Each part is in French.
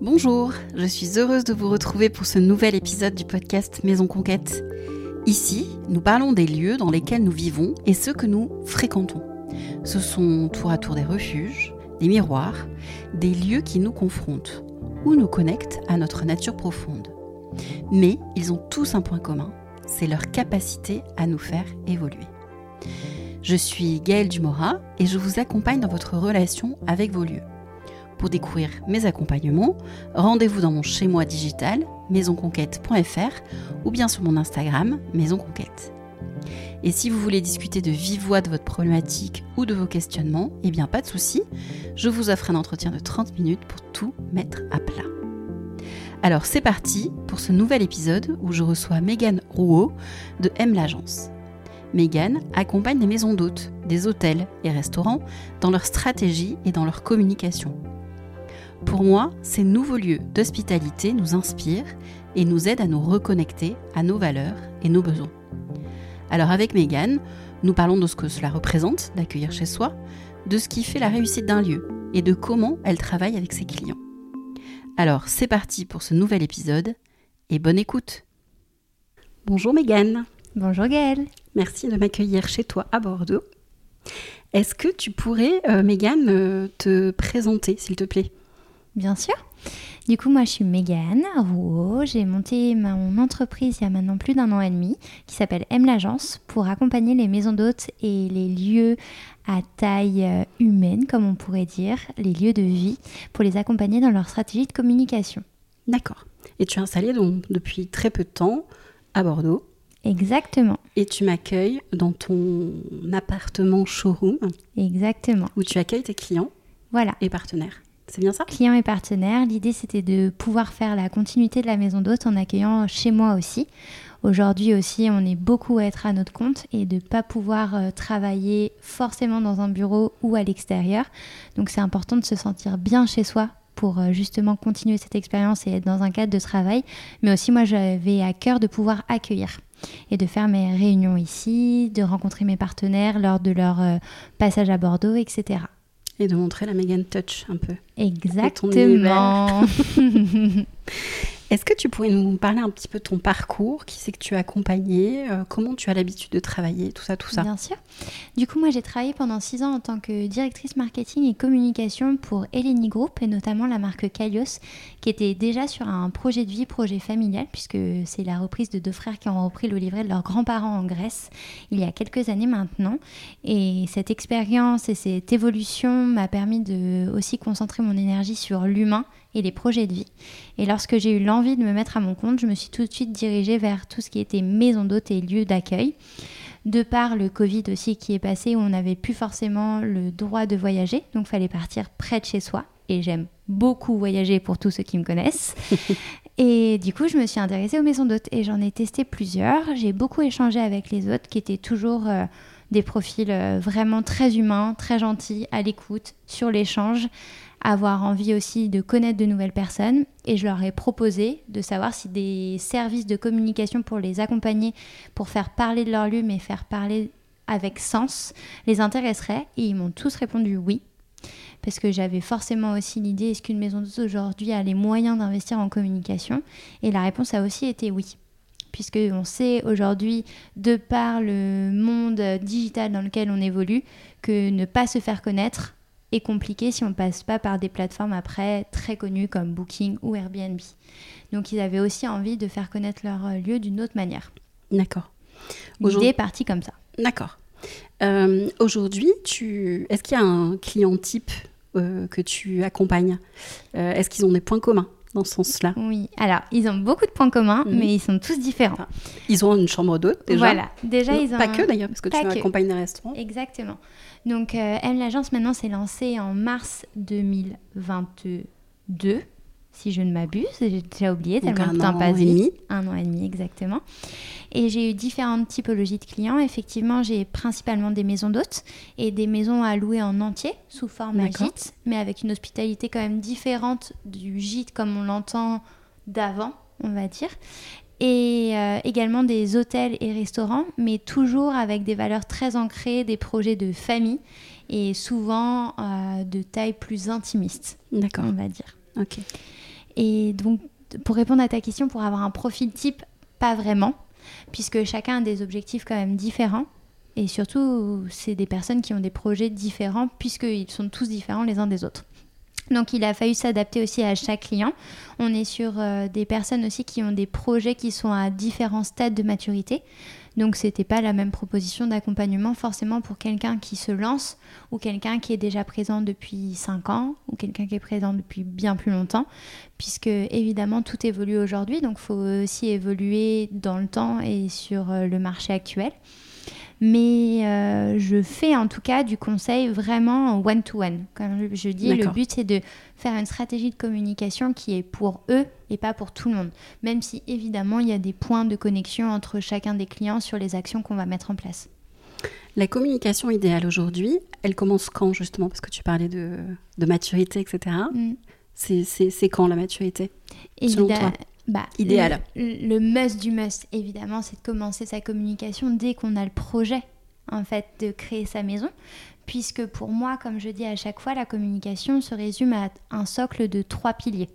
Bonjour, je suis heureuse de vous retrouver pour ce nouvel épisode du podcast Maison Conquête. Ici, nous parlons des lieux dans lesquels nous vivons et ceux que nous fréquentons. Ce sont tour à tour des refuges, des miroirs, des lieux qui nous confrontent ou nous connectent à notre nature profonde. Mais ils ont tous un point commun, c'est leur capacité à nous faire évoluer. Je suis Gaëlle Dumora et je vous accompagne dans votre relation avec vos lieux. Pour découvrir mes accompagnements, rendez-vous dans mon chez-moi digital maisonconquête.fr ou bien sur mon Instagram Maison Conquête. Et si vous voulez discuter de vive voix de votre problématique ou de vos questionnements, eh bien pas de souci, je vous offre un entretien de 30 minutes pour tout mettre à plat. Alors c'est parti pour ce nouvel épisode où je reçois Megan Rouault de M l'agence. Megan accompagne les maisons d'hôtes, des hôtels et restaurants dans leur stratégie et dans leur communication. Pour moi, ces nouveaux lieux d'hospitalité nous inspirent et nous aident à nous reconnecter à nos valeurs et nos besoins. Alors avec Megan, nous parlons de ce que cela représente d'accueillir chez soi, de ce qui fait la réussite d'un lieu et de comment elle travaille avec ses clients. Alors c'est parti pour ce nouvel épisode et bonne écoute. Bonjour Megan. Bonjour Gaëlle. Merci de m'accueillir chez toi à Bordeaux. Est-ce que tu pourrais, euh, Megan, euh, te présenter s'il te plaît? Bien sûr. Du coup, moi, je suis Mégane Rouault. J'ai monté mon entreprise il y a maintenant plus d'un an et demi, qui s'appelle M l'agence, pour accompagner les maisons d'hôtes et les lieux à taille euh, humaine, comme on pourrait dire, les lieux de vie, pour les accompagner dans leur stratégie de communication. D'accord. Et tu es installée donc depuis très peu de temps à Bordeaux. Exactement. Et tu m'accueilles dans ton appartement showroom. Exactement. Où tu accueilles tes clients voilà. et partenaires. C'est bien ça Clients et partenaires. L'idée, c'était de pouvoir faire la continuité de la maison d'hôte en accueillant chez moi aussi. Aujourd'hui aussi, on est beaucoup à être à notre compte et de ne pas pouvoir euh, travailler forcément dans un bureau ou à l'extérieur. Donc c'est important de se sentir bien chez soi pour euh, justement continuer cette expérience et être dans un cadre de travail. Mais aussi, moi, j'avais à cœur de pouvoir accueillir et de faire mes réunions ici, de rencontrer mes partenaires lors de leur euh, passage à Bordeaux, etc et de montrer la Megan Touch un peu. Exactement. Est-ce que tu pourrais nous parler un petit peu de ton parcours Qui c'est que tu as accompagné euh, Comment tu as l'habitude de travailler Tout ça, tout ça? Bien sûr. Du coup, moi, j'ai travaillé pendant six ans en tant que directrice marketing et communication pour Eleni Group et notamment la marque Kalios, qui était déjà sur un projet de vie, projet familial, puisque c'est la reprise de deux frères qui ont repris le livret de leurs grands-parents en Grèce il y a quelques années maintenant. Et cette expérience et cette évolution m'a permis de aussi concentrer mon énergie sur l'humain et les projets de vie. Et lorsque j'ai eu l'envie de me mettre à mon compte, je me suis tout de suite dirigée vers tout ce qui était maison d'hôte et lieu d'accueil. De par le Covid aussi qui est passé, où on n'avait plus forcément le droit de voyager, donc il fallait partir près de chez soi. Et j'aime beaucoup voyager pour tous ceux qui me connaissent. et du coup, je me suis intéressée aux maisons d'hôtes et j'en ai testé plusieurs. J'ai beaucoup échangé avec les hôtes qui étaient toujours euh, des profils euh, vraiment très humains, très gentils, à l'écoute, sur l'échange, avoir envie aussi de connaître de nouvelles personnes. Et je leur ai proposé de savoir si des services de communication pour les accompagner, pour faire parler de leur lieu, mais faire parler avec sens, les intéresseraient. Et ils m'ont tous répondu oui. Parce que j'avais forcément aussi l'idée, est-ce qu'une maison d'aujourd'hui a les moyens d'investir en communication? Et la réponse a aussi été oui puisque on sait aujourd'hui, de par le monde digital dans lequel on évolue, que ne pas se faire connaître est compliqué si on ne passe pas par des plateformes après très connues comme Booking ou Airbnb. Donc ils avaient aussi envie de faire connaître leur euh, lieu d'une autre manière. D'accord. L'idée est partie comme ça. D'accord. Euh, aujourd'hui, tu... est-ce qu'il y a un client type euh, que tu accompagnes? Est-ce qu'ils ont des points communs? Dans ce sens-là Oui, alors ils ont beaucoup de points communs, mhm. mais ils sont tous différents. ils ont une chambre d'hôte déjà. Voilà, déjà ils ont. Pas que d'ailleurs, parce que tu accompagnes des restaurants. Exactement. Donc, euh, M l'agence maintenant s'est lancée en mars 2022 si je ne m'abuse. J'ai déjà oublié tellement le temps passe vite. Un an et demi, exactement. Et j'ai eu différentes typologies de clients. Effectivement, j'ai principalement des maisons d'hôtes et des maisons à louer en entier sous forme gîte, mais avec une hospitalité quand même différente du gîte comme on l'entend d'avant, on va dire. Et euh, également des hôtels et restaurants, mais toujours avec des valeurs très ancrées, des projets de famille et souvent euh, de taille plus intimiste, on va dire. Ok. Et donc, pour répondre à ta question, pour avoir un profil type, pas vraiment, puisque chacun a des objectifs quand même différents. Et surtout, c'est des personnes qui ont des projets différents, puisqu'ils sont tous différents les uns des autres. Donc il a fallu s'adapter aussi à chaque client. On est sur euh, des personnes aussi qui ont des projets qui sont à différents stades de maturité. Donc c'était pas la même proposition d'accompagnement forcément pour quelqu'un qui se lance ou quelqu'un qui est déjà présent depuis 5 ans ou quelqu'un qui est présent depuis bien plus longtemps puisque évidemment tout évolue aujourd'hui. Donc il faut aussi évoluer dans le temps et sur euh, le marché actuel mais euh, je fais en tout cas du conseil vraiment one-to-one. Comme je dis, le but c'est de faire une stratégie de communication qui est pour eux et pas pour tout le monde. Même si évidemment il y a des points de connexion entre chacun des clients sur les actions qu'on va mettre en place. La communication idéale aujourd'hui, elle commence quand justement? Parce que tu parlais de, maturité, etc. Mm. C'est quand la maturité? Selon toi? Bah, idéal. Le, must du must, évidemment, c'est de commencer sa communication dès qu'on a le projet, en fait, de créer sa maison. Puisque pour moi, comme je dis à chaque fois, la communication se résume à un socle de trois piliers.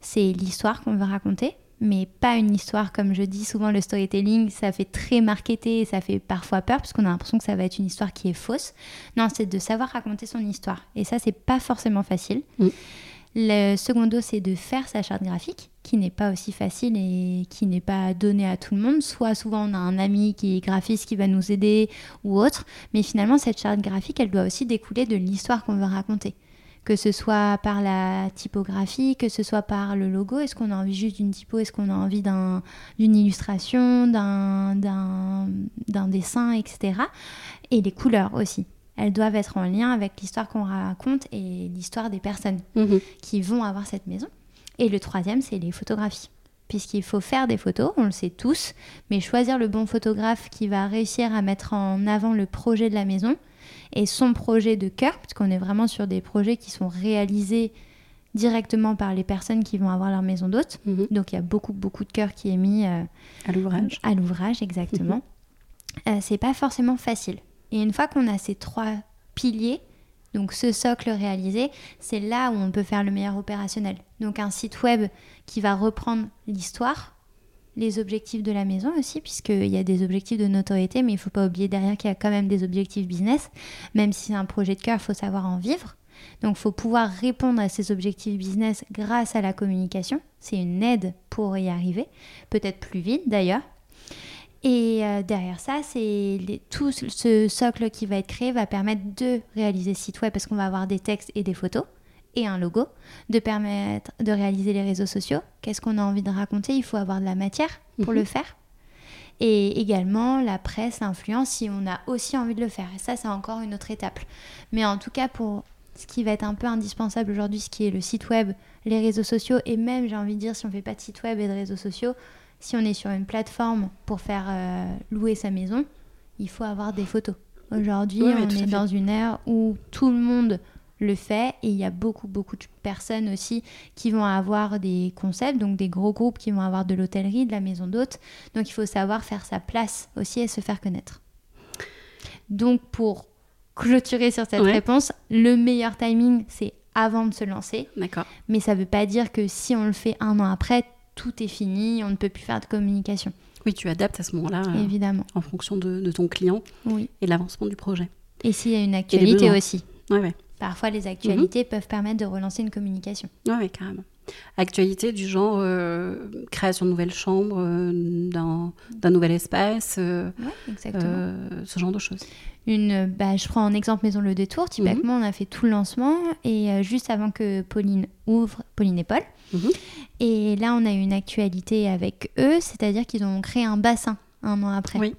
C'est l'histoire qu'on veut raconter, mais pas une histoire, comme je dis souvent, le storytelling, ça fait très marketé et ça fait parfois peur, parce qu'on a l'impression que ça va être une histoire qui est fausse. Non, c'est de savoir raconter son histoire. Et ça, c'est pas forcément facile. Mm. Le secondo, c'est de faire sa charte graphique, qui n'est pas aussi facile et qui n'est pas donnée à tout le monde. Soit souvent on a un ami qui est graphiste qui va nous aider ou autre, mais finalement cette charte graphique, elle doit aussi découler de l'histoire qu'on veut raconter. Que ce soit par la typographie, que ce soit par le logo, est-ce qu'on a envie juste d'une typo, est-ce qu'on a envie d'une illustration, d'un dessin, etc. Et les couleurs aussi elles doivent être en lien avec l'histoire qu'on raconte et l'histoire des personnes mhm. qui vont avoir cette maison. Et le troisième, c'est les photographies. Puisqu'il faut faire des photos, on le sait tous, mais choisir le bon photographe qui va réussir à mettre en avant le projet de la maison et son projet de cœur, puisqu'on est vraiment sur des projets qui sont réalisés directement par les personnes qui vont avoir leur maison d'hôte. Mhm. Donc il y a beaucoup, beaucoup de cœur qui est mis euh, à l'ouvrage. À l'ouvrage, exactement. Mhm. Euh, c'est pas forcément facile. Et une fois qu'on a ces trois piliers, donc ce socle réalisé, c'est là où on peut faire le meilleur opérationnel. Donc un site web qui va reprendre l'histoire, les objectifs de la maison aussi, puisqu'il y a des objectifs de notoriété, mais il ne faut pas oublier derrière qu'il y a quand même des objectifs business. Même si c'est un projet de cœur, il faut savoir en vivre. Donc il faut pouvoir répondre à ces objectifs business grâce à la communication. C'est une aide pour y arriver, peut-être plus vite d'ailleurs. Et euh, derrière ça, c'est tout ce socle qui va être créé va permettre de réaliser ce site web parce qu'on va avoir des textes et des photos et un logo, de permettre de réaliser les réseaux sociaux. Qu'est-ce qu'on a envie de raconter? Il faut avoir de la matière pour le mhm. faire. Et également la presse, l'influence, si on a aussi envie de le faire. Et ça, c'est encore une autre étape. Mais en tout cas, pour ce qui va être un peu indispensable aujourd'hui, ce qui est le site web, les réseaux sociaux, et même, j'ai envie de dire, si on ne fait pas de site web et de réseaux sociaux, si on est sur une plateforme pour faire euh, louer sa maison, il faut avoir des photos. Aujourd'hui, on est dans une ère où tout le monde le fait et il y a beaucoup beaucoup de personnes aussi qui vont avoir des concepts, donc des gros groupes qui vont avoir de l'hôtellerie, de la maison d'hôte. Donc il faut savoir faire sa place aussi et se faire connaître. Donc pour clôturer sur cette réponse, le meilleur timing c'est avant de se lancer. D'accord. Mais ça ne veut pas dire que si on le fait un an après, tout est fini, on ne peut plus faire de communication. Oui, tu adaptes à ce moment-là. Euh, Évidemment. En fonction de, ton client oui. et de l'avancement du projet. Et s'il y a une actualité aussi. Parfois, les actualités peuvent permettre de relancer une communication. Oui, ouais, carrément. Actualité du genre euh, création de nouvelles chambres, euh, d'un nouvel espace, exactement. ce genre de choses. Une, bah, je prends en exemple Maison Le Détour. Typiquement, mhm. on a fait tout le lancement et juste avant que Pauline ouvre, Pauline et Paul, Mhm. Et là, on a eu une actualité avec eux, c'est-à-dire qu'ils ont créé un bassin un an après. Oui.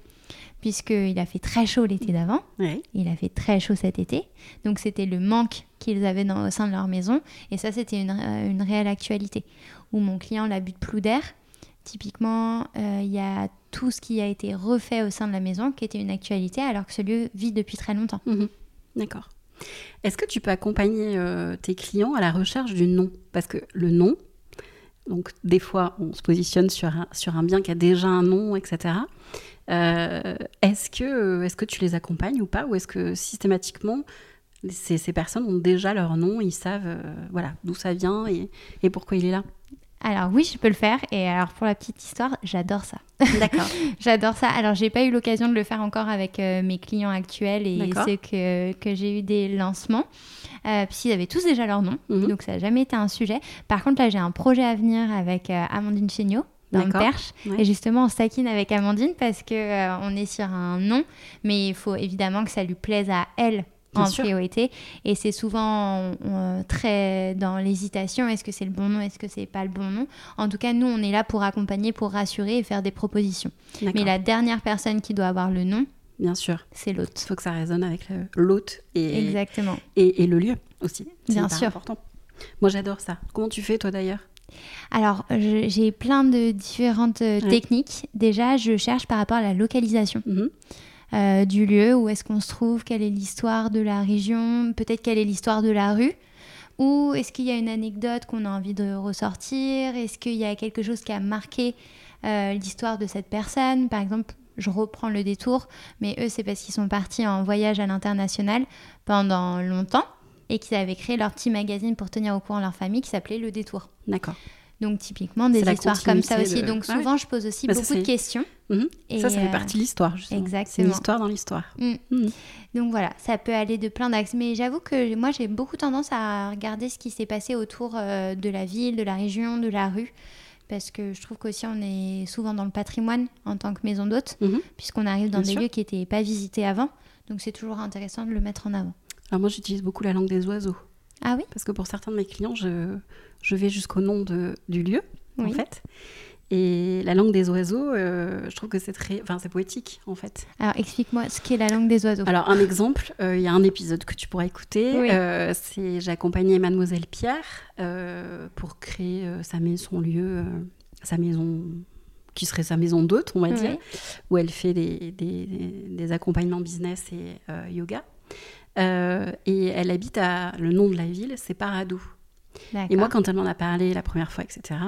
Puisqu'il a fait très chaud l'été d'avant, il a fait très chaud cet été. Donc c'était le manque qu'ils avaient dans, au sein de leur maison. Et ça, c'était une, euh, une, réelle actualité. Où mon client l'a bu de Plouder. Typiquement, euh, il y a tout ce qui a été refait au sein de la maison qui était une actualité alors que ce lieu vit depuis très longtemps. Mhm. D'accord. Est-ce que tu peux accompagner euh, tes clients à la recherche du nom? Parce que le nom, donc des fois on se positionne sur un, sur un bien qui a déjà un nom, etc. Euh, est-ce que, est que tu les accompagnes ou pas Ou est-ce que systématiquement ces, ces, personnes ont déjà leur nom, ils savent euh, voilà, d'où ça vient et, et, pourquoi il est là? Alors oui, je peux le faire. Et alors pour la petite histoire, j'adore ça. D'accord. j'adore ça. Alors j'ai pas eu l'occasion de le faire encore avec euh, mes clients actuels et ceux que, que j'ai eu des lancements, euh, puisqu'ils avaient tous déjà leur nom. Mhm. Donc ça n'a jamais été un sujet. Par contre là, j'ai un projet à venir avec euh, Amandine Chéniaud dans le Perche. Et justement, on se avec Amandine parce que euh, on est sur un nom, mais il faut évidemment que ça lui plaise à elle en priorité. Et c'est souvent très dans l'hésitation. Est-ce que c'est le bon nom? Est-ce que c'est pas le bon nom? En tout cas, nous, on est là pour accompagner, pour rassurer et faire des propositions. Mais la dernière personne qui doit avoir le nom, Bien sûr. C'est l'hôte. Il faut que ça résonne avec l'hôte et, Exactement. Et, le lieu aussi. Bien sûr. important. Moi, j'adore ça. Comment tu fais, toi, d'ailleurs? Alors, j'ai plein de différentes euh, techniques. Déjà, je cherche par rapport à la localisation. Mhm. Euh, du lieu, où est-ce qu'on se trouve, quelle est l'histoire de la région, peut-être quelle est l'histoire de la rue, ou est-ce qu'il y a une anecdote qu'on a envie de ressortir, est-ce qu'il y a quelque chose qui a marqué euh, l'histoire de cette personne, par exemple. Je reprends le détour, mais eux, c'est parce qu'ils sont partis en voyage à l'international pendant longtemps et qu'ils avaient créé leur petit magazine pour tenir au courant leur famille qui s'appelait Le Détour. D'accord. Donc typiquement des histoires comme ça aussi. Donc souvent je pose aussi bah, beaucoup de questions. Mhm. Et ça, ça fait euh, partie de l'histoire justement. Exactement. L'histoire dans l'histoire. Mm. Mhm. Donc voilà, ça peut aller de plein d'axes. Mais j'avoue que moi j'ai beaucoup tendance à regarder ce qui s'est passé autour euh, de la ville, de la région, de la rue. Parce que je trouve qu'aussi on est souvent dans le patrimoine en tant que maison d'hôte, mhm. puisqu'on arrive dans des lieux qui n'étaient pas visités avant. Donc c'est toujours intéressant de le mettre en avant. Alors moi j'utilise beaucoup la langue des oiseaux. Ah oui? Parce que pour certains de mes clients, je, je vais jusqu'au nom de, du lieu, en fait. Et la langue des oiseaux, euh, je trouve que c'est très, enfin c'est poétique en fait. Alors explique-moi ce qu'est la langue des oiseaux. Alors un exemple, euh, il y a un épisode que tu pourras écouter. Euh, c'est j'ai accompagné Mademoiselle Pierre pour créer sa maison lieu, sa maison qui serait sa maison d'hôte, on va dire, où elle fait des, des, des accompagnements business et yoga. Euh, et elle habite à. Le nom de la ville, c'est Paradou. Et moi, quand elle m'en a parlé la première fois, etc.,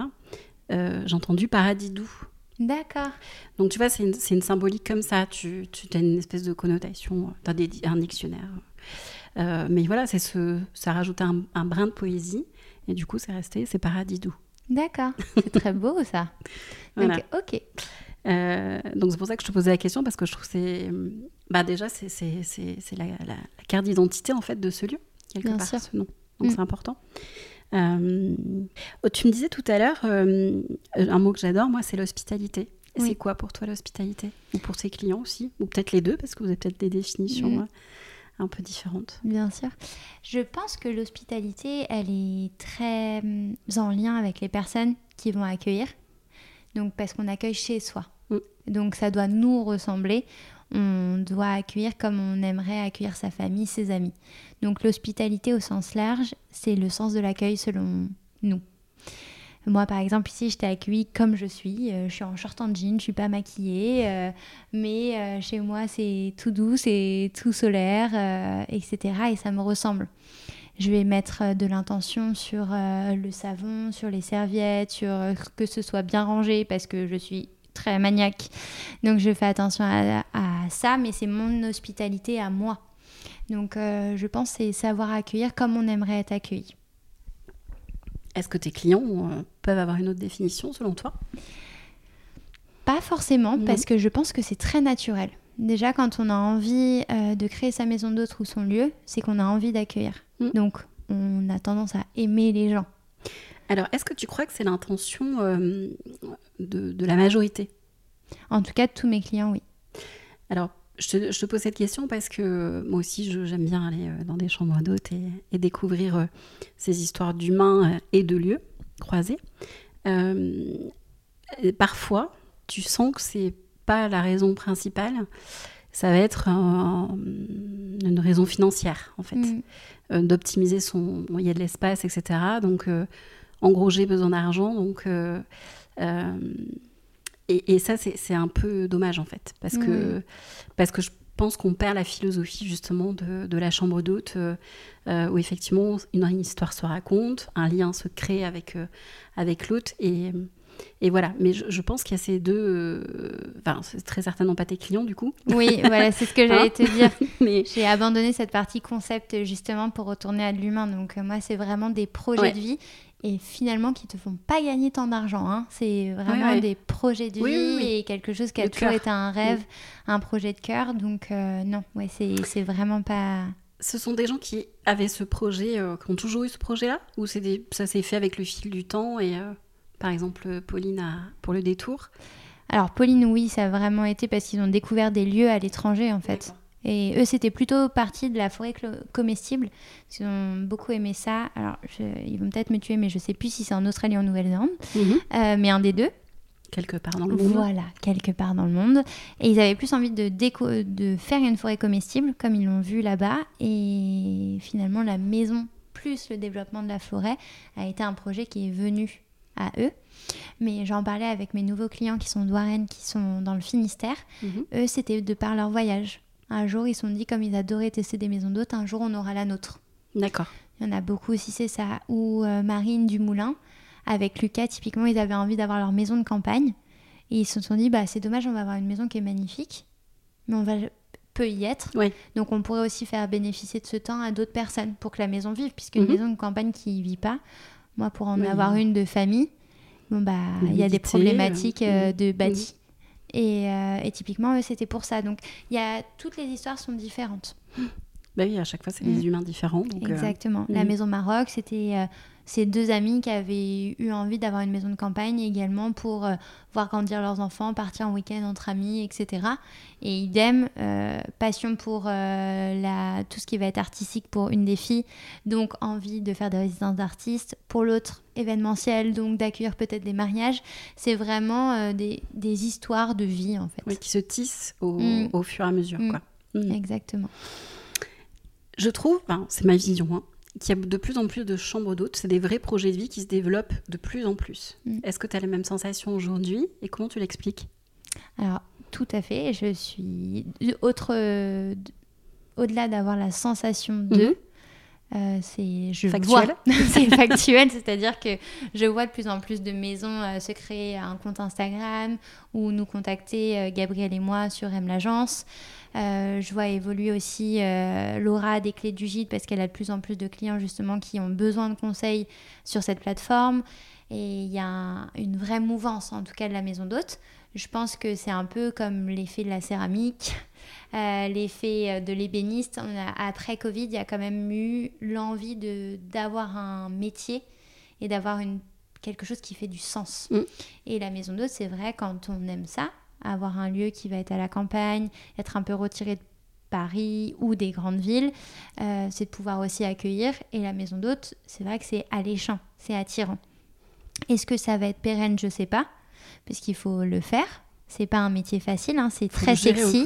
euh, j'ai entendu Paradidou. D'accord. Donc, tu vois, c'est une, une, symbolique comme ça. Tu, tu as une espèce de connotation, tu as un dictionnaire. Euh, mais voilà, c'est ce, ça rajoute un, un, brin de poésie. Et du coup, c'est resté, c'est Paradidou. D'accord. C'est très beau, ça. Donc, ok. Euh, donc c'est pour ça que je te posais la question parce que je trouve que c'est bah déjà c'est la, la, la, carte d'identité en fait de ce lieu quelque part ce nom donc mm. c'est important euh, tu me disais tout à l'heure euh, un mot que j'adore moi c'est l'hospitalité c'est quoi pour toi l'hospitalité? Ou pour tes clients aussi? Ou peut-être les deux parce que vous avez peut-être des définitions mm. un peu différentes bien sûr je pense que l'hospitalité elle est très en lien avec les personnes qui vont accueillir donc parce qu'on accueille chez soi. Mm. Donc ça doit nous ressembler. On doit accueillir comme on aimerait accueillir sa famille, ses amis. Donc l'hospitalité au sens large, c'est le sens de l'accueil selon nous. Moi, par exemple, ici, je t'ai accueilli comme je suis. Euh, je suis en short en jean, je suis pas maquillée. Euh, mais euh, chez moi, c'est tout doux, c'est tout solaire, etc. Et ça me ressemble. Je vais mettre de l'intention sur le savon, sur les serviettes, sur que ce soit bien rangé parce que je suis très maniaque. Donc je fais attention à, ça, mais c'est mon hospitalité à moi. Donc je pense c'est savoir accueillir comme on aimerait être accueilli. Est-ce que tes clients peuvent avoir une autre définition selon toi? Pas forcément, parce que je pense que c'est très naturel. Déjà, quand on a envie de créer sa maison d'hôte ou son lieu, c'est qu'on a envie d'accueillir. Mm. Donc, on a tendance à aimer les gens. Alors, est-ce que tu crois que c'est l'intention euh, de, la majorité En tout cas, tous mes clients, oui. Alors, je te, pose cette question parce que moi aussi, j'aime bien aller euh, dans des chambres d'hôtes et, découvrir euh, ces histoires d'humains et de lieux croisés. parfois, tu sens que c'est pas la raison principale ça va être une raison financière, en fait. Mm. Euh, d'optimiser son. Il y a de l'espace, etc. Donc, euh, en gros, j'ai besoin d'argent. Donc. Euh, et, ça, c'est un peu dommage, en fait. Parce, que, parce que je pense qu'on perd la philosophie, justement, de, de la chambre d'hôte, où effectivement, une, histoire se raconte, un lien se crée avec, avec l'hôte. Et Et voilà, mais je, pense qu'il y a ces deux. Euh, enfin, c'est très certainement pas tes clients du coup. Oui, voilà, c'est ce que j'allais te dire. mais... J'ai abandonné cette partie concept justement pour retourner à l'humain. Donc, euh, moi, c'est vraiment des projets de vie et finalement qui te font pas gagner tant d'argent. Hein. C'est vraiment des projets de vie et quelque chose qui a toujours été un rêve, un projet de cœur. Donc, euh, non, ouais, c'est vraiment pas ce sont des gens qui avaient ce projet, euh, qui ont toujours eu ce projet-là Ou des, ça s'est fait avec le fil du temps et euh, par exemple Pauline a, pour le détour? Alors Pauline, oui, ça a vraiment été parce qu'ils ont découvert des lieux à l'étranger en fait. Et eux, c'était plutôt partie de la forêt comestible. Ils ont beaucoup aimé ça. Alors, ils vont peut-être me tuer, mais je sais plus si c'est en Australie ou en Nouvelle-Zélande. Mhm. Euh, mais un des deux. Quelque part dans le monde. Voilà, quelque part dans le monde. Et ils avaient plus envie de, déco de faire une forêt comestible, comme ils l'ont vu là-bas. Et finalement, la maison plus le développement de la forêt a été un projet qui est venu à eux. Mais j'en parlais avec mes nouveaux clients qui sont douarènes, qui sont dans le Finistère. Mhm. Eux, c'était de par leur voyage. Un jour, ils se sont dit, comme ils adoraient tester des maisons d'hôtes, un jour, on aura la nôtre. D'accord. Il y en a beaucoup aussi, c'est ça. Ou euh, Marine du Moulin avec Lucas, typiquement, ils avaient envie d'avoir leur maison de campagne. Et ils se sont dit, bah, c'est dommage, on va avoir une maison qui est magnifique, mais on va peut y être. Donc on pourrait aussi faire bénéficier de ce temps à d'autres personnes pour que la maison vive, puisqu'une mhm. maison de campagne qui ne vit pas, moi pour en avoir une de famille, bon bah il y a des problématiques euh, de bâti. Et, euh, et, typiquement, c'était pour ça. Donc, y a, toutes les histoires sont différentes. Bah oui, à chaque fois, c'est des mm. humains différents. Euh, Exactement. La mm. maison Maroc, c'était ces deux amis qui avaient eu envie d'avoir une maison de campagne également pour euh, voir grandir leurs enfants, partir en week-end entre amis, etc. Et idem, euh, passion pour euh, la, tout ce qui va être artistique pour une des filles, donc envie de faire des résidences d'artistes. Pour l'autre, événementiel, donc d'accueillir peut-être des mariages. C'est vraiment des, des, histoires de vie en fait. Oui, qui se tissent au, mm. au fur et à mesure. Quoi. Exactement. Je trouve, c'est ma vision, hein, qu'il y a de plus en plus de chambres d'hôtes. C'est des vrais projets de vie qui se développent de plus en plus. Mm. Est-ce que tu as les mêmes sensations aujourd'hui et comment tu l'expliques? Alors, tout à fait. Je suis autre. Au-delà d'avoir la sensation de. Mhm. Euh, c'est je factuel. c'est factuel, c'est-à-dire que je vois de plus en plus de maisons euh, se créer un compte Instagram ou nous contacter euh, Gabriel et moi sur M l'agence. je vois évoluer aussi Laura des clés du gîte parce qu'elle a de plus en plus de clients justement qui ont besoin de conseils sur cette plateforme et il y a une vraie mouvance en tout cas de la maison d'hôte. Je pense que c'est un peu comme l'effet de la céramique. Euh, l'effet euh, de l'ébéniste. Après Covid, il y a quand même eu l'envie d'avoir un métier et d'avoir quelque chose qui fait du sens. Mm. Et la maison d'hôte, c'est vrai, quand on aime ça, avoir un lieu qui va être à la campagne, être un peu retiré de Paris ou des grandes villes, euh, c'est de pouvoir aussi accueillir. Et la maison d'hôte, c'est vrai que c'est alléchant, c'est attirant. Est-ce que ça va être pérenne? Je ne sais pas, parce qu'il faut le faire. C'est pas un métier facile, hein, c'est très sexy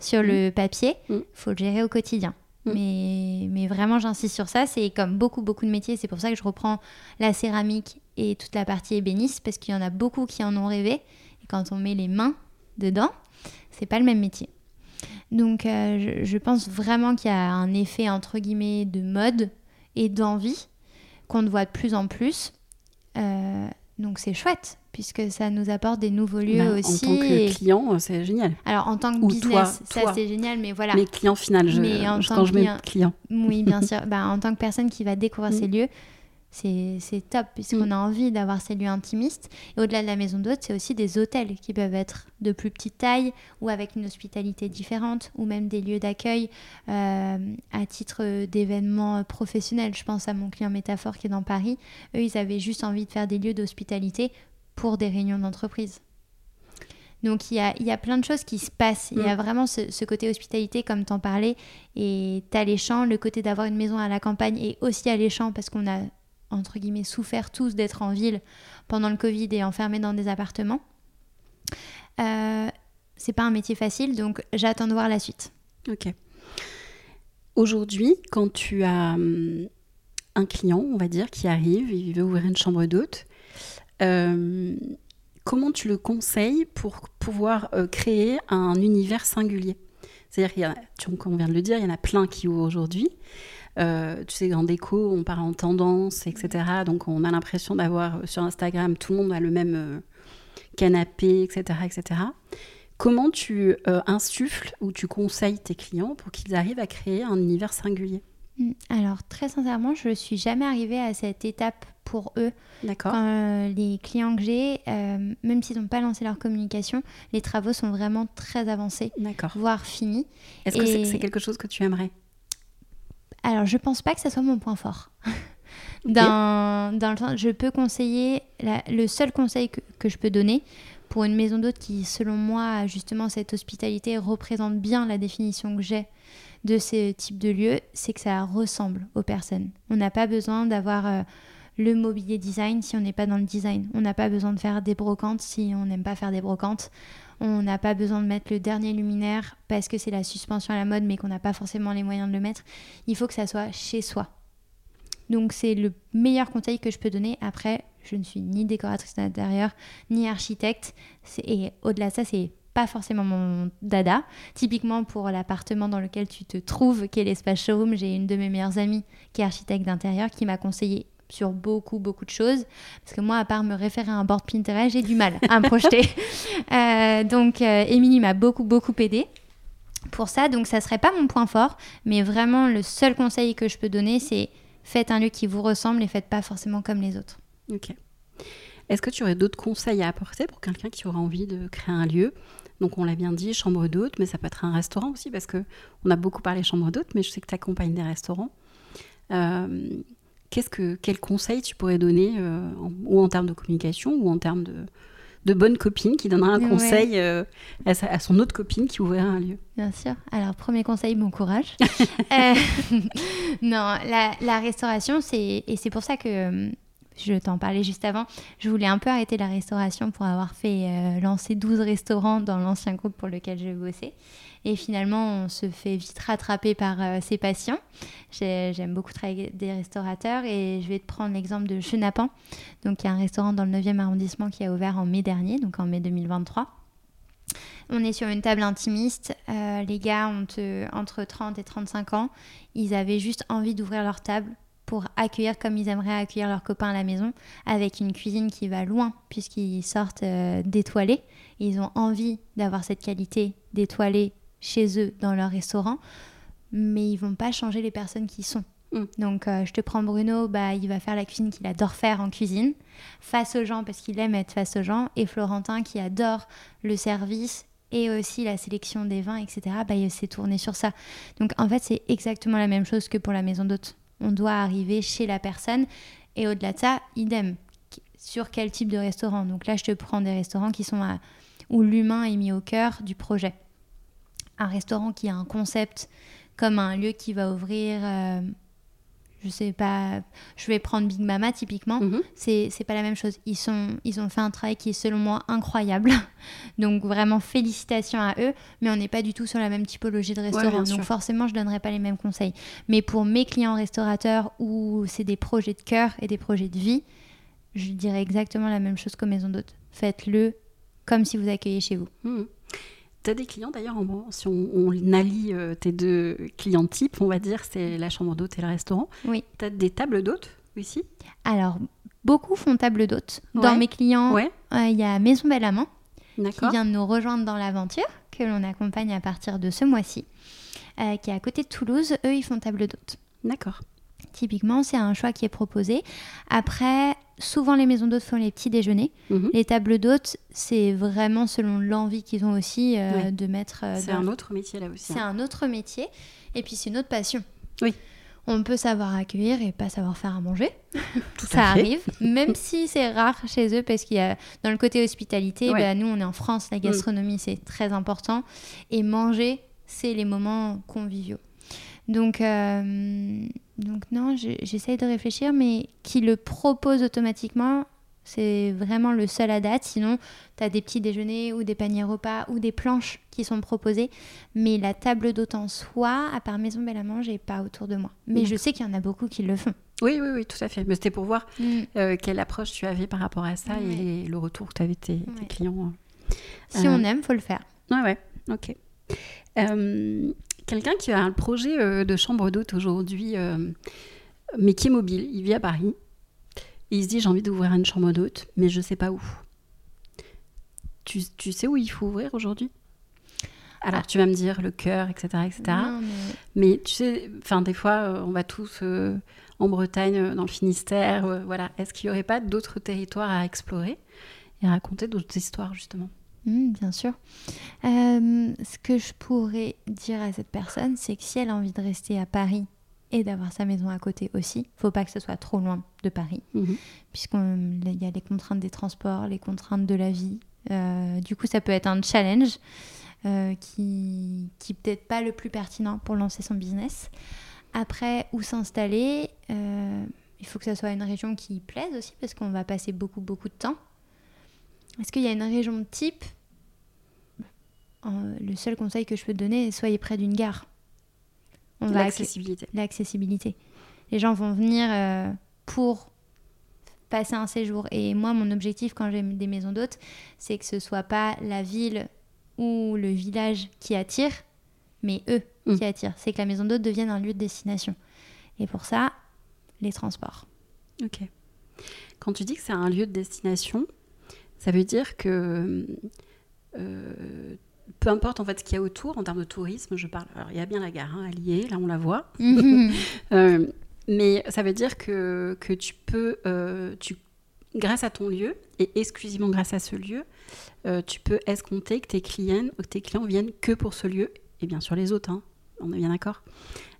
sur le mm. papier. Il mm. faut le gérer au quotidien. Mm. Mais, mais vraiment, j'insiste sur ça. C'est comme beaucoup, beaucoup de métiers. C'est pour ça que je reprends la céramique et toute la partie ébéniste, parce qu'il y en a beaucoup qui en ont rêvé. Et quand on met les mains dedans, c'est pas le même métier. Donc, euh, je, pense vraiment qu'il y a un effet, entre guillemets, de mode et d'envie qu'on voit de plus en plus. Euh, donc, c'est chouette puisque ça nous apporte des nouveaux lieux bah, aussi. En tant que client, c'est génial. Alors en tant que business, ça c'est génial, mais voilà. Mais client final, je, mais en quand je mets client. Oui, bien sûr. Bah, en tant que personne qui va découvrir mm. ces lieux, c'est top puisqu'on mm. a envie d'avoir ces lieux intimistes. Et au-delà de la maison d'hôte, c'est aussi des hôtels qui peuvent être de plus petite taille ou avec une hospitalité différente ou même des lieux d'accueil euh, à titre d'événements professionnels. Je pense à mon client Métaphore qui est dans Paris. Eux, ils avaient juste envie de faire des lieux d'hospitalité pour des réunions d'entreprise. Donc il y a, y a, plein de choses qui se passent. Il y a mm. vraiment ce, côté hospitalité, comme t'en parlais, et alléchant. Le côté d'avoir une maison à la campagne est aussi alléchant parce qu'on a, entre guillemets, souffert tous d'être en ville pendant le Covid et enfermés dans des appartements. Euh, c'est pas un métier facile, donc j'attends de voir la suite. Ok. Aujourd'hui, quand tu as hum, un client, on va dire, qui arrive, il veut ouvrir une chambre d'hôte, euh, comment tu le conseilles pour pouvoir euh, créer un univers singulier? C'est-à-dire, comme on vient de le dire, il y en a plein qui ouvrent aujourd'hui. Euh, tu sais, en déco, on parle en tendance, etc. Donc, on a l'impression d'avoir sur Instagram, tout le monde a le même canapé, etc., etc. Comment tu insuffles ou tu conseilles tes clients pour qu'ils arrivent à créer un univers singulier? Mm. Alors, très sincèrement, je ne suis jamais arrivée à cette étape pour eux. D'accord. Quand euh, les clients que j'ai, euh, même s'ils n'ont pas lancé leur communication, les travaux sont vraiment très avancés, voire finis. Est-ce que c'est quelque chose que tu aimerais? Alors, je pense pas que ce soit mon point fort. dans, dans, le je peux conseiller, le seul conseil que, que je peux donner pour une maison d'hôte qui, selon moi, justement, cette hospitalité représente bien la définition que j'ai de ce type de lieu, c'est que ça ressemble aux personnes. On n'a pas besoin d'avoir euh, le mobilier design si on n'est pas dans le design. On n'a pas besoin de faire des brocantes si on n'aime pas faire des brocantes. On n'a pas besoin de mettre le dernier luminaire parce que c'est la suspension à la mode mais qu'on n'a pas forcément les moyens de le mettre. Il faut que ça soit chez soi. Donc c'est le meilleur conseil que je peux donner. Après, je ne suis ni décoratrice d'intérieur, ni architecte. Et au-delà de ça, c'est pas forcément mon dada. Typiquement pour l'appartement dans lequel tu te trouves, qui est l'espace showroom, j'ai une de mes meilleures amies qui est architecte d'intérieur qui m'a conseillé sur beaucoup beaucoup de choses. Parce que moi à part me référer à un board Pinterest j'ai du mal à me projeter. Euh, donc euh, Émilie m'a beaucoup beaucoup aidé pour ça. Donc ça serait pas mon point fort mais vraiment le seul conseil que je peux donner c'est faites un lieu qui vous ressemble et faites pas forcément comme les autres. Ok. Est-ce que tu aurais d'autres conseils à apporter pour quelqu'un qui aura envie de créer un lieu? Donc on l'a bien dit, chambre d'hôte, mais ça peut être un restaurant aussi, parce que on a beaucoup parlé chambre d'hôte, mais je sais que tu accompagnes des restaurants. Euh, qu'est-ce que, quel conseil tu pourrais donner, euh, ou en termes de communication, ou en termes de, de bonne copine qui donnera un conseil euh, à, son autre copine qui ouvrira un lieu? Bien sûr. Alors, premier conseil, bon courage. non, la, la restauration, c'est, et c'est pour ça que je t'en parlais juste avant, je voulais un peu arrêter la restauration pour avoir fait euh, lancer 12 restaurants dans l'ancien groupe pour lequel je bossais. Et finalement, on se fait vite rattraper par euh, ses passions. J'aime beaucoup travailler avec des restaurateurs et je vais te prendre l'exemple de Chenapan. Donc, y a un restaurant dans le 9e arrondissement qui a ouvert en mai dernier, donc en mai 2023. On est sur une table intimiste. Euh, les gars ont entre 30 et 35 ans. Ils avaient juste envie d'ouvrir leur table pour accueillir comme ils aimeraient accueillir leurs copains à la maison, avec une cuisine qui va loin, puisqu'ils sortent euh, d'étoilés. Ils ont envie d'avoir cette qualité d'étoilés chez eux dans leur restaurant, mais ils vont pas changer les personnes qui sont. Mm. Donc, euh, je te prends Bruno, bah, il va faire la cuisine qu'il adore faire en cuisine, face aux gens parce qu'il aime être face aux gens, et Florentin qui adore le service et aussi la sélection des vins, etc. Bah, il s'est tourné sur ça. Donc, en fait, c'est exactement la même chose que pour la maison d'hôte on doit arriver chez la personne. Et au-delà de ça, idem. Sur quel type de restaurant Donc là, je te prends des restaurants qui sont à, où l'humain est mis au cœur du projet. Un restaurant qui a un concept comme un lieu qui va ouvrir euh, je sais pas, je vais prendre Big Mama typiquement, mhm. c'est pas la même chose. Ils, sont, ils ont fait un travail qui est selon moi incroyable. Donc vraiment félicitations à eux, mais on n'est pas du tout sur la même typologie de restaurant. donc forcément, je donnerai pas les mêmes conseils. Mais pour mes clients restaurateurs où c'est des projets de cœur et des projets de vie, je dirais exactement la même chose qu'aux maisons d'hôtes. Faites-le comme si vous accueillez chez vous. Mhm. Tu as des clients d'ailleurs, si on, on allie euh, tes deux clients types, on va dire, c'est la chambre d'hôte et le restaurant. Oui. Tu as des tables d'hôtes aussi? Alors, beaucoup font table d'hôte. Dans mes clients, euh, il y a Maison Belle Amant qui vient de nous rejoindre dans l'aventure, que l'on accompagne à partir de ce mois-ci, euh, qui est à côté de Toulouse. Eux, ils font table d'hôte. D'accord. Typiquement, c'est un choix qui est proposé. Après, souvent les maisons d'hôtes font les petits déjeuners. Mhm. Les tables d'hôtes, c'est vraiment selon l'envie qu'ils ont aussi euh, de mettre. Euh, c'est un autre métier là aussi. C'est hein. un autre métier. Et puis c'est une autre passion. Oui. On peut savoir accueillir et pas savoir faire à manger. Tout ça arrive, même si c'est rare chez eux parce qu'il y a dans le côté hospitalité, bah, nous on est en France, la mm. gastronomie c'est très important et manger c'est les moments conviviaux. Donc, euh, donc non, j'essaye de réfléchir, mais qui le propose automatiquement, c'est vraiment le seul à date. Sinon, tu as des petits déjeuners ou des paniers repas ou des planches qui sont proposées. Mais la table d'hôte en soi, à part Maison Belle à Manger, pas autour de moi. Mais je sais qu'il y en a beaucoup qui le font. Oui, oui, oui, tout à fait. Mais c'était pour voir mm. euh, quelle approche tu avais par rapport à ça et le retour que tu avais tes, clients. Si on euh, aime, faut le faire. Ouais, ouais, ok. Quelqu'un qui a un projet euh, de chambre d'hôte aujourd'hui, euh, mais qui est mobile, il vit à Paris, et il se dit j'ai envie d'ouvrir une chambre d'hôte, mais je sais pas où. Tu, tu sais où il faut ouvrir aujourd'hui? Alors, Ah. tu vas me dire le cœur, etc., etc. Non, mais- Mais tu sais, enfin, des fois, euh, on va tous euh, en Bretagne, dans le Finistère, euh, voilà. Est-ce qu'il n'y aurait pas d'autres territoires à explorer et raconter d'autres histoires, justement? Hmm, bien sûr. Euh, ce que je pourrais dire à cette personne, c'est que si elle a envie de rester à Paris et d'avoir sa maison à côté aussi, faut pas que ce soit trop loin de Paris, Mhm. puisqu'il y a les contraintes des transports, les contraintes de la vie. Euh, du coup, ça peut être un challenge euh, qui, qui peut-être pas le plus pertinent pour lancer son business. Après, où s'installer Il faut que ça soit une région qui plaise aussi, parce qu'on va passer beaucoup, beaucoup de temps. Est-ce qu'il y a une région type Euh, Le seul conseil que je peux te donner, soyez près d'une gare. L'accessibilité. l'accessibilité. Les gens vont venir euh, pour passer un séjour. Et moi, mon objectif quand j'ai des maisons d'hôtes, c'est que ce soit pas la ville ou le village qui attire, mais eux Mm. qui attirent. C'est que la maison d'hôte devienne un lieu de destination. Et pour ça, les transports. Ok. Quand tu dis que c'est un lieu de destination, ça veut dire que euh, peu importe en fait ce qu'il y a autour en termes de tourisme, je parle. Alors il y a bien la gare hein, à Lier, là on la voit. Euh, mais ça veut dire que, que tu peux, euh, tu, grâce à ton lieu, et exclusivement grâce à ce lieu, tu peux escompter que tes clients, que tes clients viennent que pour ce lieu, et bien sûr les autres, hein, on est bien d'accord.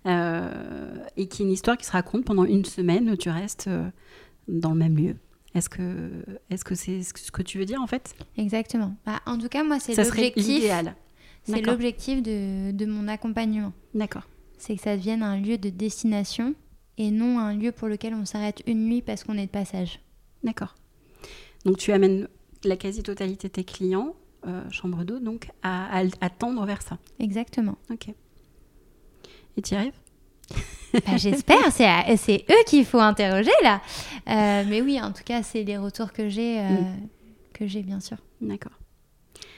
Euh, et qu'il y ait une histoire qui se raconte pendant une semaine, tu restes euh, dans le même lieu. Est-ce que est-ce que c'est ce que tu veux dire en fait? Exactement. Bah, en tout cas, moi, c'est l'objectif. C'est l'objectif de, de mon accompagnement. D'accord. C'est que ça devienne un lieu de destination et non un lieu pour lequel on s'arrête une nuit parce qu'on est de passage. D'accord. Donc tu amènes la quasi-totalité de tes clients, euh, chambre d'eau, donc à, à- à tendre vers ça. Exactement. Ok. Et tu y arrives? Bah, J'espère, c'est eux qu'il faut interroger là. Euh, mais oui, en tout cas, c'est les retours que j'ai, euh, que j'ai bien sûr. D'accord.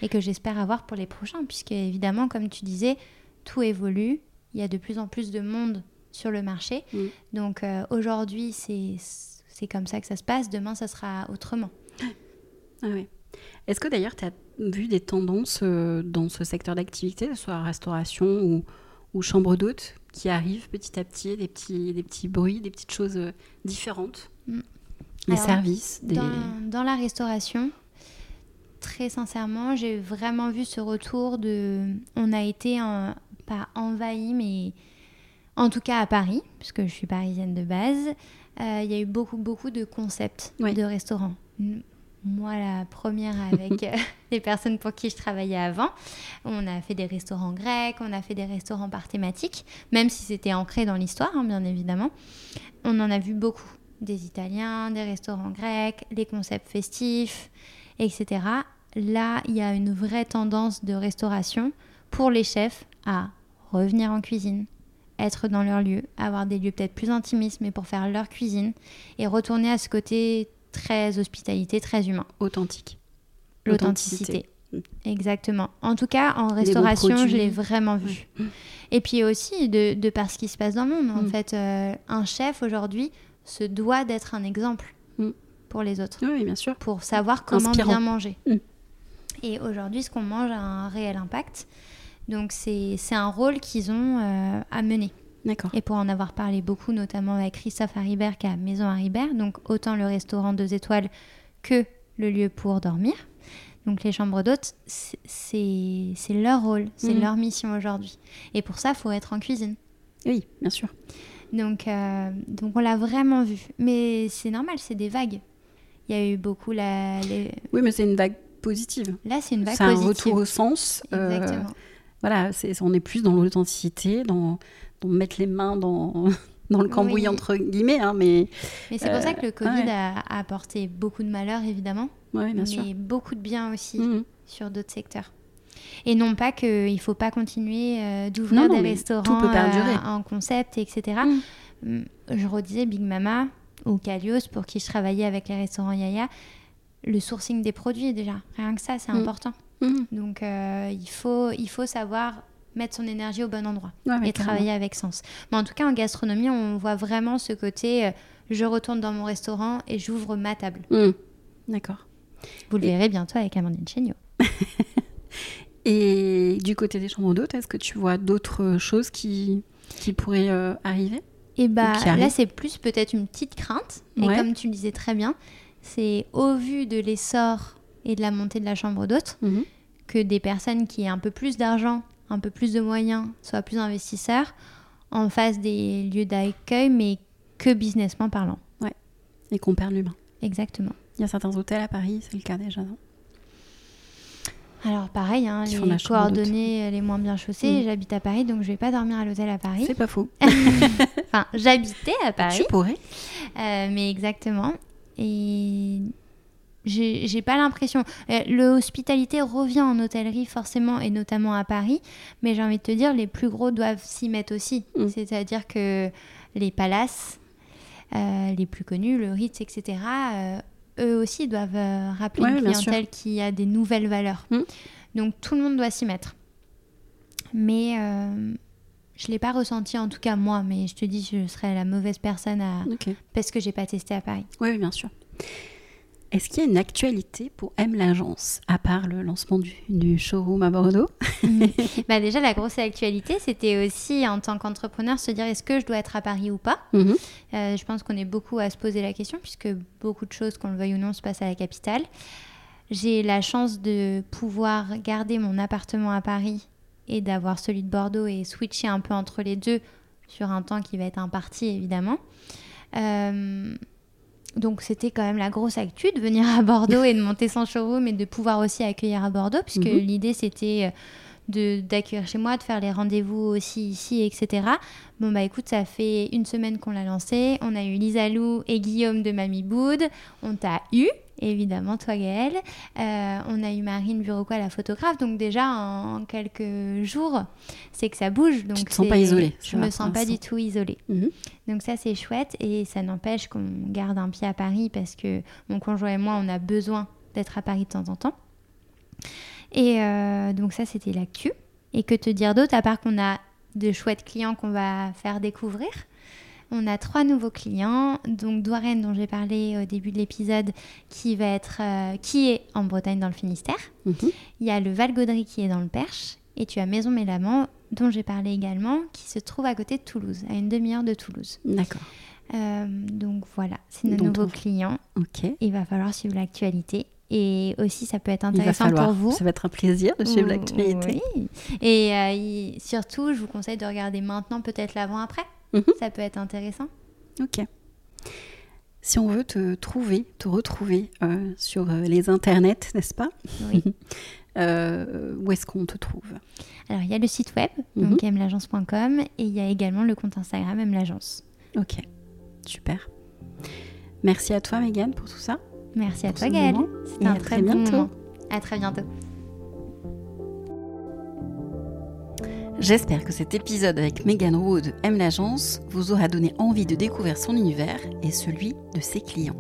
Et que j'espère avoir pour les prochains, puisque évidemment, comme tu disais, tout évolue. Il y a de plus en plus de monde sur le marché. Mm. Donc euh, aujourd'hui, c'est comme ça que ça se passe. Demain, ça sera autrement. Ah ouais. Est-ce que d'ailleurs tu as vu des tendances dans ce secteur d'activité, que ce soit restauration ou, ou chambre d'hôte, qui arrivent petit à petit, des petits, des petits bruits, des petites choses euh, différentes Mm. Les Alors, services, des... Dans, dans la restauration, très sincèrement, j'ai vraiment vu ce retour de. On a été en- pas envahi, mais en tout cas à Paris, puisque je suis parisienne de base, euh, il y a eu beaucoup, beaucoup de concepts de restaurants. Moi, la première avec euh, les personnes pour qui je travaillais avant, on a fait des restaurants grecs, on a fait des restaurants par thématique, même si c'était ancré dans l'histoire, hein, bien évidemment. On en a vu beaucoup. Des Italiens, des restaurants grecs, les concepts festifs, etc. Là, il y a une vraie tendance de restauration pour les chefs à revenir en cuisine, être dans leur lieu, avoir des lieux peut-être plus intimistes, mais pour faire leur cuisine, et retourner à ce côté très hospitalité, très humain. authentiques. L'authenticité. Exactement. En tout cas, en restauration, je l'ai vraiment vu. Et puis aussi, de, de par ce qui se passe dans le monde, en Mm. fait, euh, un chef aujourd'hui se doit d'être un exemple Mm. pour les autres, Oui, bien sûr. pour savoir comment Inspirant. bien manger. Mm. Et aujourd'hui, ce qu'on mange a un réel impact. Donc, c'est c'est un rôle qu'ils ont euh, à mener. Et pour en avoir parlé beaucoup, notamment avec Christophe Haribert qui a Maison Haribert, donc autant le restaurant deux étoiles que le lieu pour dormir. Donc les chambres d'hôtes, c'est- leur rôle, c'est Mhm. leur mission aujourd'hui. Et pour ça, il faut être en cuisine. Oui, bien sûr. Donc, euh, donc on l'a vraiment vu. Mais c'est normal, c'est des vagues. Il y a eu beaucoup la... les- Oui, mais c'est une vague positive. Là, c'est une vague C'est un positive. retour au sens. euh, Exactement. voilà, on est plus dans l'authenticité, dans, dans mettre les mains dans, dans le cambouis, Oui. entre guillemets. Hein, mais Mais c'est pour ça que le Covid ouais. a, apporté beaucoup de malheur, évidemment, ouais, bien sûr. mais beaucoup de bien aussi. Mhm. sur d'autres secteurs. Et non pas qu'il ne faut pas continuer euh, d'ouvrir des restaurants euh, en concept, etc. Mm. Hum, Je redisais Big Mama ou Calios, pour qui je travaillais avec les restaurants Yaya, le sourcing des produits déjà, rien que ça, c'est Mm. important. Mhm. Donc euh, il, faut, il faut savoir mettre son énergie au bon endroit Ouais, et travailler avec sens. Mais en tout cas, en gastronomie, on voit vraiment ce côté euh, je retourne dans mon restaurant et j'ouvre ma table. Hmm. D'accord. Vous le Et- verrez bientôt avec Amandine Chéniaud. Et du côté des chambres d'hôtes, est-ce que tu vois d'autres choses qui, qui pourraient euh, arriver Et bah qui arrive. là, c'est plus peut-être une petite crainte. Et Ouais. comme tu le disais très bien, c'est au vu de l'essor et de la montée de la chambre d'hôtes Mhm. que des personnes qui aient un peu plus d'argent, un peu plus de moyens, soient plus investisseurs en face des lieux d'accueil, mais que businessment parlant. Et qu'on perd l'humain. Exactement. Il y a certains hôtels à Paris, c'est le cas déjà, non? Alors pareil, hein, les coordonnées les moins bien chaussées. Mm. J'habite à Paris, donc je vais pas dormir à l'hôtel à Paris. C'est pas faux. Enfin, j'habitais à Paris. Tu pourrais. Euh, mais exactement. Et j'ai pas l'impression. euh, Le hospitalité revient en hôtellerie forcément, et notamment à Paris. Mais j'ai envie de te dire, les plus gros doivent s'y mettre aussi. Mm. C'est-à-dire que les palaces, euh, les plus connus, le Ritz, etc., euh, eux aussi doivent euh, rappeler Ouais, une clientèle qui a des nouvelles valeurs. Mm. Donc tout le monde doit s'y mettre. Mais je l'ai pas ressenti en tout cas moi, mais je te dis, je serais la mauvaise personne à, parce que j'ai pas testé à Paris. Oui, bien sûr. Est-ce qu'il y a une actualité pour M l'agence, à part le lancement du, du showroom à Bordeaux bah déjà, la grosse actualité, c'était aussi en tant qu'entrepreneur se dire est-ce que je dois être à Paris ou pas Mhm. Euh, Je pense qu'on est beaucoup à se poser la question puisque beaucoup de choses, qu'on le veuille ou non, se passent à la capitale. J'ai la chance de pouvoir garder mon appartement à Paris et d'avoir celui de Bordeaux et switcher un peu entre les deux sur un temps qui va être imparti évidemment. Euh, donc c'était quand même la grosse actu de venir à Bordeaux et de monter son showroom et de pouvoir aussi accueillir à Bordeaux puisque Mhm. l'idée c'était euh, de d'accueillir chez moi, de faire les rendez-vous aussi ici, etc. Bon bah écoute, ça fait une semaine qu'on l'a lancé. On a eu Lisa Lou et Guillaume de Mamie Boud. On t'a eu, évidemment, toi Gaëlle. Euh, on a eu Marine Bureauquois, la photographe. Donc déjà, en quelques jours, c'est que ça bouge. Donc te sens pas isolée, Je me sens pas du tout isolée. Mhm. Donc ça, c'est chouette. Et ça n'empêche qu'on garde un pied à Paris parce que mon conjoint et moi, on a besoin d'être à Paris de temps en temps. Et euh, donc ça, c'était l'actu. Et que te dire d'autre, à part qu'on a de chouettes clients qu'on va faire découvrir? On a trois nouveaux clients, donc Douarenne dont j'ai parlé au début de l'épisode, qui va être, euh, qui est en Bretagne dans le Finistère. Mhm. Il y a le Val Gaudry qui est dans le Perche, et tu as Maison Mélamant dont j'ai parlé également, qui se trouve à côté de Toulouse, à une demi-heure de Toulouse. D'accord. Euh, donc voilà, c'est nos nouveaux on- clients. Ok. Il va falloir suivre l'actualité. Et aussi, ça peut être Il va intéressant falloir. pour vous. Ça va être un plaisir de suivre l'actualité. Oui. Et euh, surtout, je vous conseille de regarder maintenant, peut-être l'avant-après. Mhm. Ça peut être intéressant. Ok. Si on veut te trouver, te retrouver euh, sur euh, les internets, n'est-ce pas? Oui. Euh, Où est-ce qu'on te trouve? Alors, il y a le site web, Mhm. donc mlagence.com, et il y a également le compte Instagram mlagence. Ok, super. Merci à toi, Megan, pour tout ça. Merci à toi, Gaëlle. C'était un à très très bon bientôt. moment. À très bientôt. J'espère que cet épisode avec Megan Rowe de M l'agence vous aura donné envie de découvrir son univers et celui de ses clients.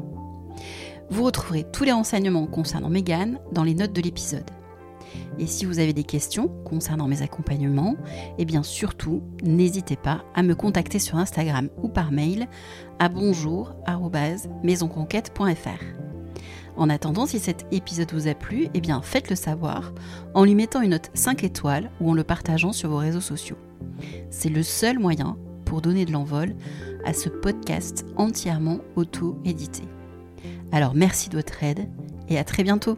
Vous retrouverez tous les renseignements concernant Megan dans les notes de l'épisode. Et si vous avez des questions concernant mes accompagnements, eh bien surtout, n'hésitez pas à me contacter sur Instagram ou par mail à bonjour@maisonconquête.fr. En attendant, si cet épisode vous a plu, eh bien faites-le savoir en lui mettant une note 5 étoiles ou en le partageant sur vos réseaux sociaux. C'est le seul moyen pour donner de l'envol à ce podcast entièrement auto-édité. Alors merci de votre aide et à très bientôt